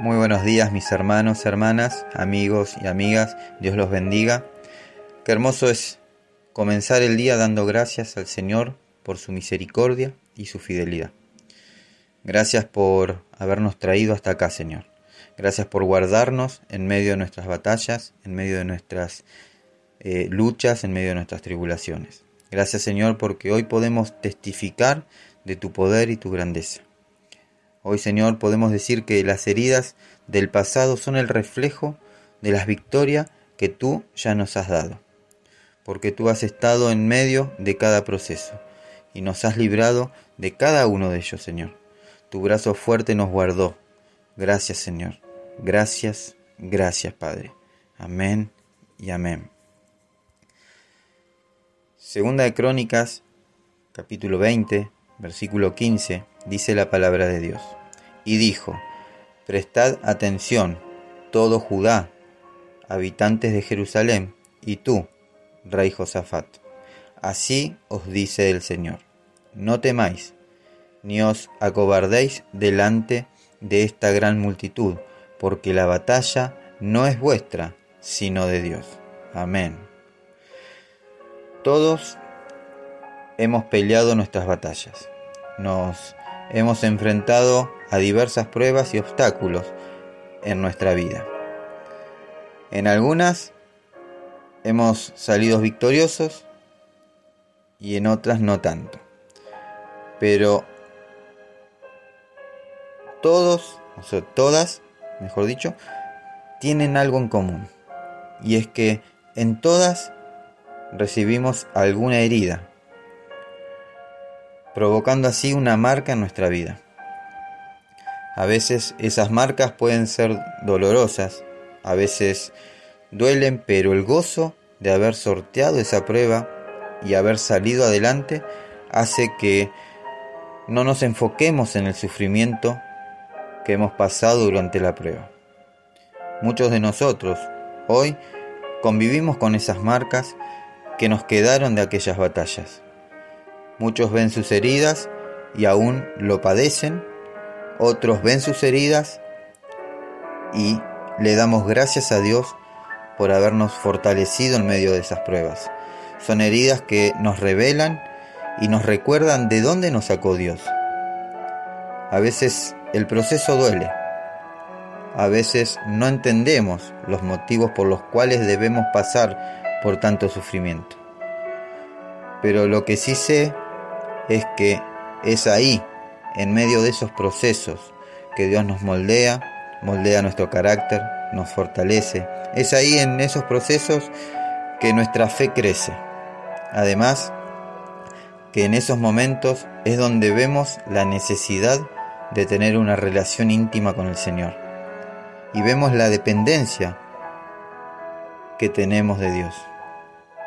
Muy buenos días mis hermanos, hermanas, amigos y amigas. Dios los bendiga. Qué hermoso es comenzar el día dando gracias al Señor por su misericordia y su fidelidad. Gracias por habernos traído hasta acá, Señor. Gracias por guardarnos en medio de nuestras batallas, en medio de nuestras eh, luchas, en medio de nuestras tribulaciones. Gracias, Señor, porque hoy podemos testificar de tu poder y tu grandeza. Hoy, Señor, podemos decir que las heridas del pasado son el reflejo de las victorias que tú ya nos has dado, porque tú has estado en medio de cada proceso y nos has librado de cada uno de ellos, Señor. Tu brazo fuerte nos guardó. Gracias, Señor. Gracias, gracias, Padre. Amén y amén. Segunda de Crónicas, capítulo 20, versículo 15, dice la palabra de Dios. Y dijo, Prestad atención, todo Judá, habitantes de Jerusalén, y tú, rey Josafat. Así os dice el Señor, no temáis, ni os acobardéis delante de esta gran multitud, porque la batalla no es vuestra, sino de Dios. Amén. Todos hemos peleado nuestras batallas. Nos hemos enfrentado a diversas pruebas y obstáculos en nuestra vida. En algunas hemos salido victoriosos y en otras no tanto. Pero todos, o sea, todas, mejor dicho, tienen algo en común. Y es que en todas recibimos alguna herida, provocando así una marca en nuestra vida. A veces esas marcas pueden ser dolorosas, a veces duelen, pero el gozo de haber sorteado esa prueba y haber salido adelante hace que no nos enfoquemos en el sufrimiento que hemos pasado durante la prueba. Muchos de nosotros hoy convivimos con esas marcas que nos quedaron de aquellas batallas. Muchos ven sus heridas y aún lo padecen, otros ven sus heridas y le damos gracias a Dios por habernos fortalecido en medio de esas pruebas. Son heridas que nos revelan y nos recuerdan de dónde nos sacó Dios. A veces el proceso duele. A veces no entendemos los motivos por los cuales debemos pasar por tanto sufrimiento. Pero lo que sí sé es que es ahí, en medio de esos procesos, que Dios nos moldea, moldea nuestro carácter, nos fortalece. Es ahí en esos procesos que nuestra fe crece. Además, que en esos momentos es donde vemos la necesidad de tener una relación íntima con el Señor. Y vemos la dependencia que tenemos de Dios.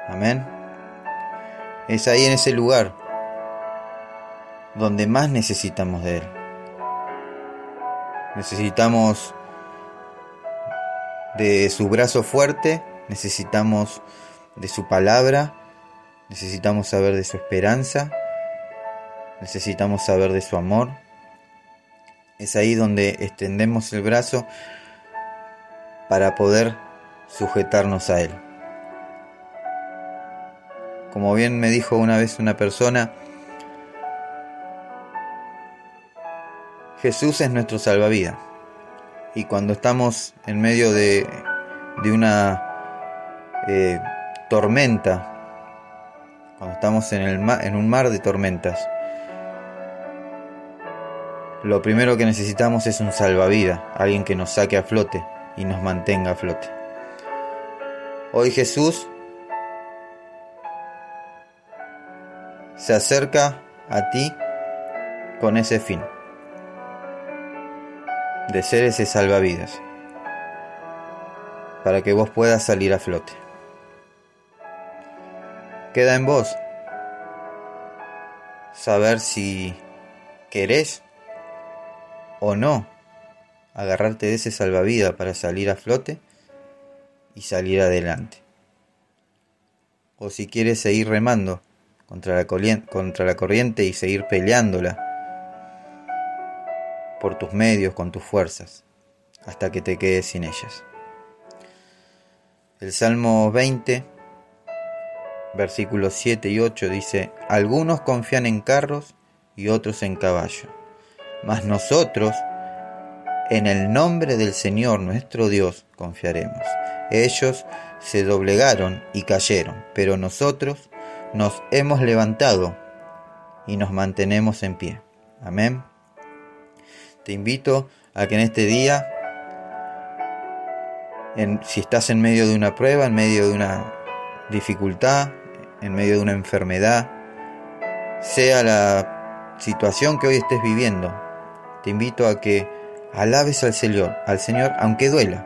Amén. Es ahí en ese lugar donde más necesitamos de Él. Necesitamos de su brazo fuerte, necesitamos de su palabra, necesitamos saber de su esperanza, necesitamos saber de su amor. Es ahí donde extendemos el brazo para poder sujetarnos a Él. Como bien me dijo una vez una persona, Jesús es nuestro salvavidas. Y cuando estamos en medio de, una eh, tormenta, cuando estamos en, el en un mar de tormentas, lo primero que necesitamos es un salvavidas, alguien que nos saque a flote y nos mantenga a flote. Hoy Jesús se acerca a ti con ese fin de ser ese salvavidas para que vos puedas salir a flote. Queda en vos saber si querés o no agarrarte de ese salvavidas para salir a flote y salir adelante. O si quieres seguir remando contra la, contra la corriente y seguir peleándola por tus medios, con tus fuerzas. hasta que te quedes sin ellas. El Salmo 20, versículos 7 y 8 dice, algunos confían en carros y otros en caballo, mas nosotros en el nombre del Señor nuestro Dios confiaremos. Ellos se doblegaron y cayeron, pero nosotros nos hemos levantado y nos mantenemos en pie. Amén. Te invito a que en este día, si estás en medio de una prueba, en medio de una dificultad, en medio de una enfermedad, sea la situación que hoy estés viviendo, te invito a que alabes al Señor, al Señor aunque duela,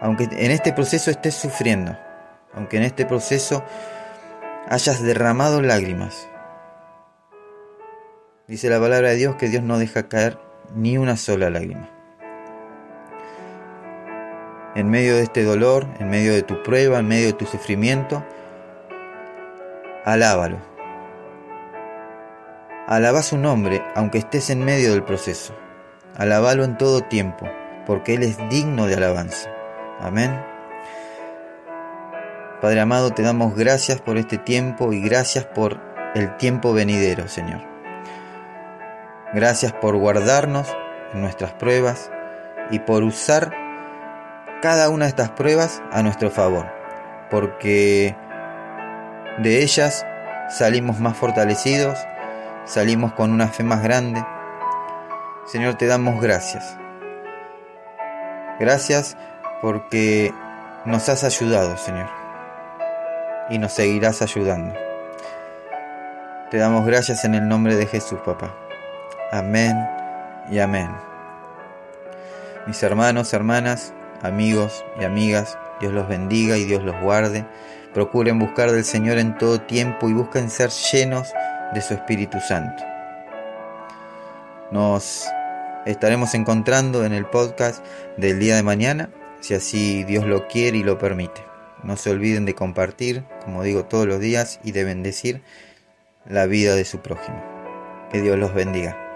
aunque en este proceso estés sufriendo, aunque en este proceso hayas derramado lágrimas. Dice la palabra de Dios que Dios no deja caer ni una sola lágrima. En medio de este dolor, en medio de tu prueba, en medio de tu sufrimiento, alábalo. Alaba su nombre aunque estés en medio del proceso. Alabalo en todo tiempo, porque Él es digno de alabanza. Amén. Padre amado, te damos gracias por este tiempo y gracias por el tiempo venidero, Señor. Gracias por guardarnos en nuestras pruebas y por usar cada una de estas pruebas a nuestro favor, porque de ellas salimos más fortalecidos, salimos con una fe más grande. Señor, te damos gracias. Gracias porque nos has ayudado, Señor y nos seguirás ayudando. Te damos gracias en el nombre de Jesús, papá. Amén y amén. Mis hermanos, hermanas, amigos y amigas, Dios los bendiga y Dios los guarde. Procuren buscar del Señor en todo tiempo y busquen ser llenos de su Espíritu Santo. Nos estaremos encontrando en el podcast del día de mañana, si así Dios lo quiere y lo permite. No se olviden de compartir, como digo todos los días, y de bendecir la vida de su prójimo. Que Dios los bendiga.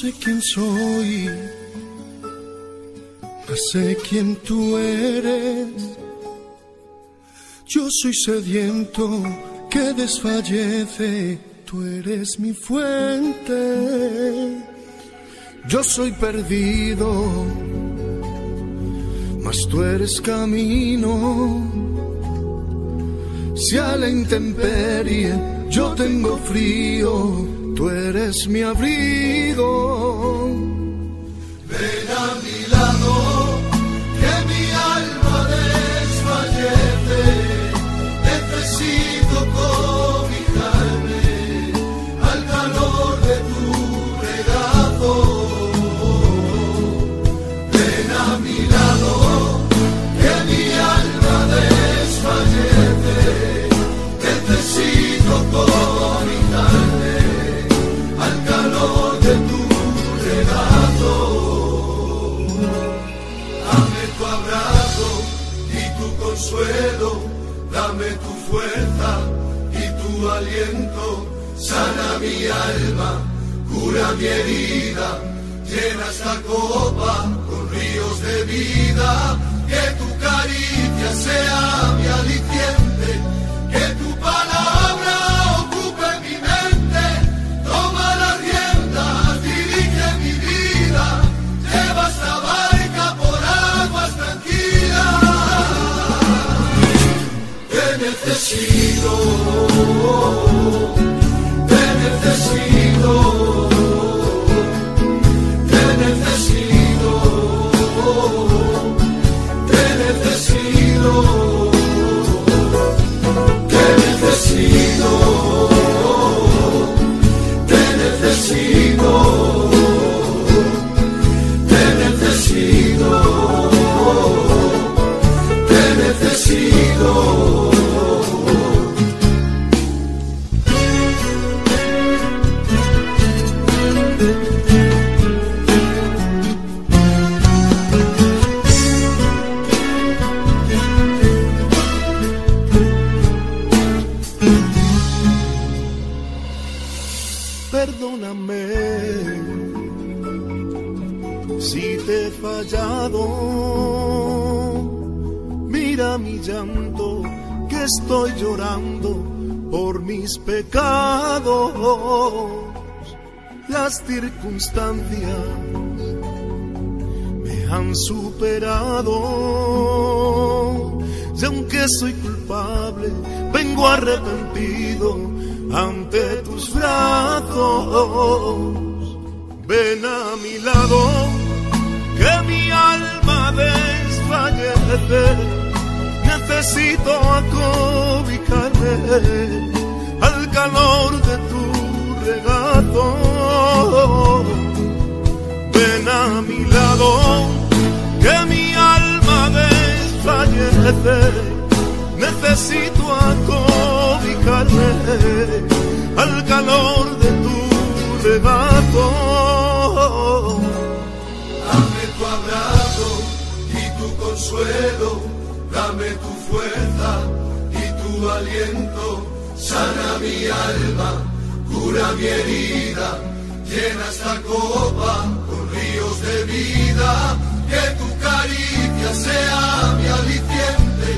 Sé quién soy, no sé quién tú eres. Yo soy sediento que desfallece, tú eres mi fuente. Yo soy perdido, mas tú eres camino. Si a la intemperie yo tengo frío, tú eres mi abrigo. Ven a mi lado, dame tu fuerza y tu aliento, sana mi alma, cura mi herida, llena esta copa con ríos de vida, que tu caricia sea mi aliciente, por mis pecados. Las circunstancias me han superado. Y aunque soy culpable, vengo arrepentido ante tus brazos. Ven a mi lado, que mi alma desfallece. Necesito acobicarme al calor de tu regazo. Ven a mi lado, que mi alma desfallece necesito acobicarme al calor de tu regazo. Dame tu abrazo y tu consuelo, dame tu fuerza y tu aliento, sana mi alma, cura mi herida, llena esta copa con ríos de vida, que tu caricia sea mi aliciente,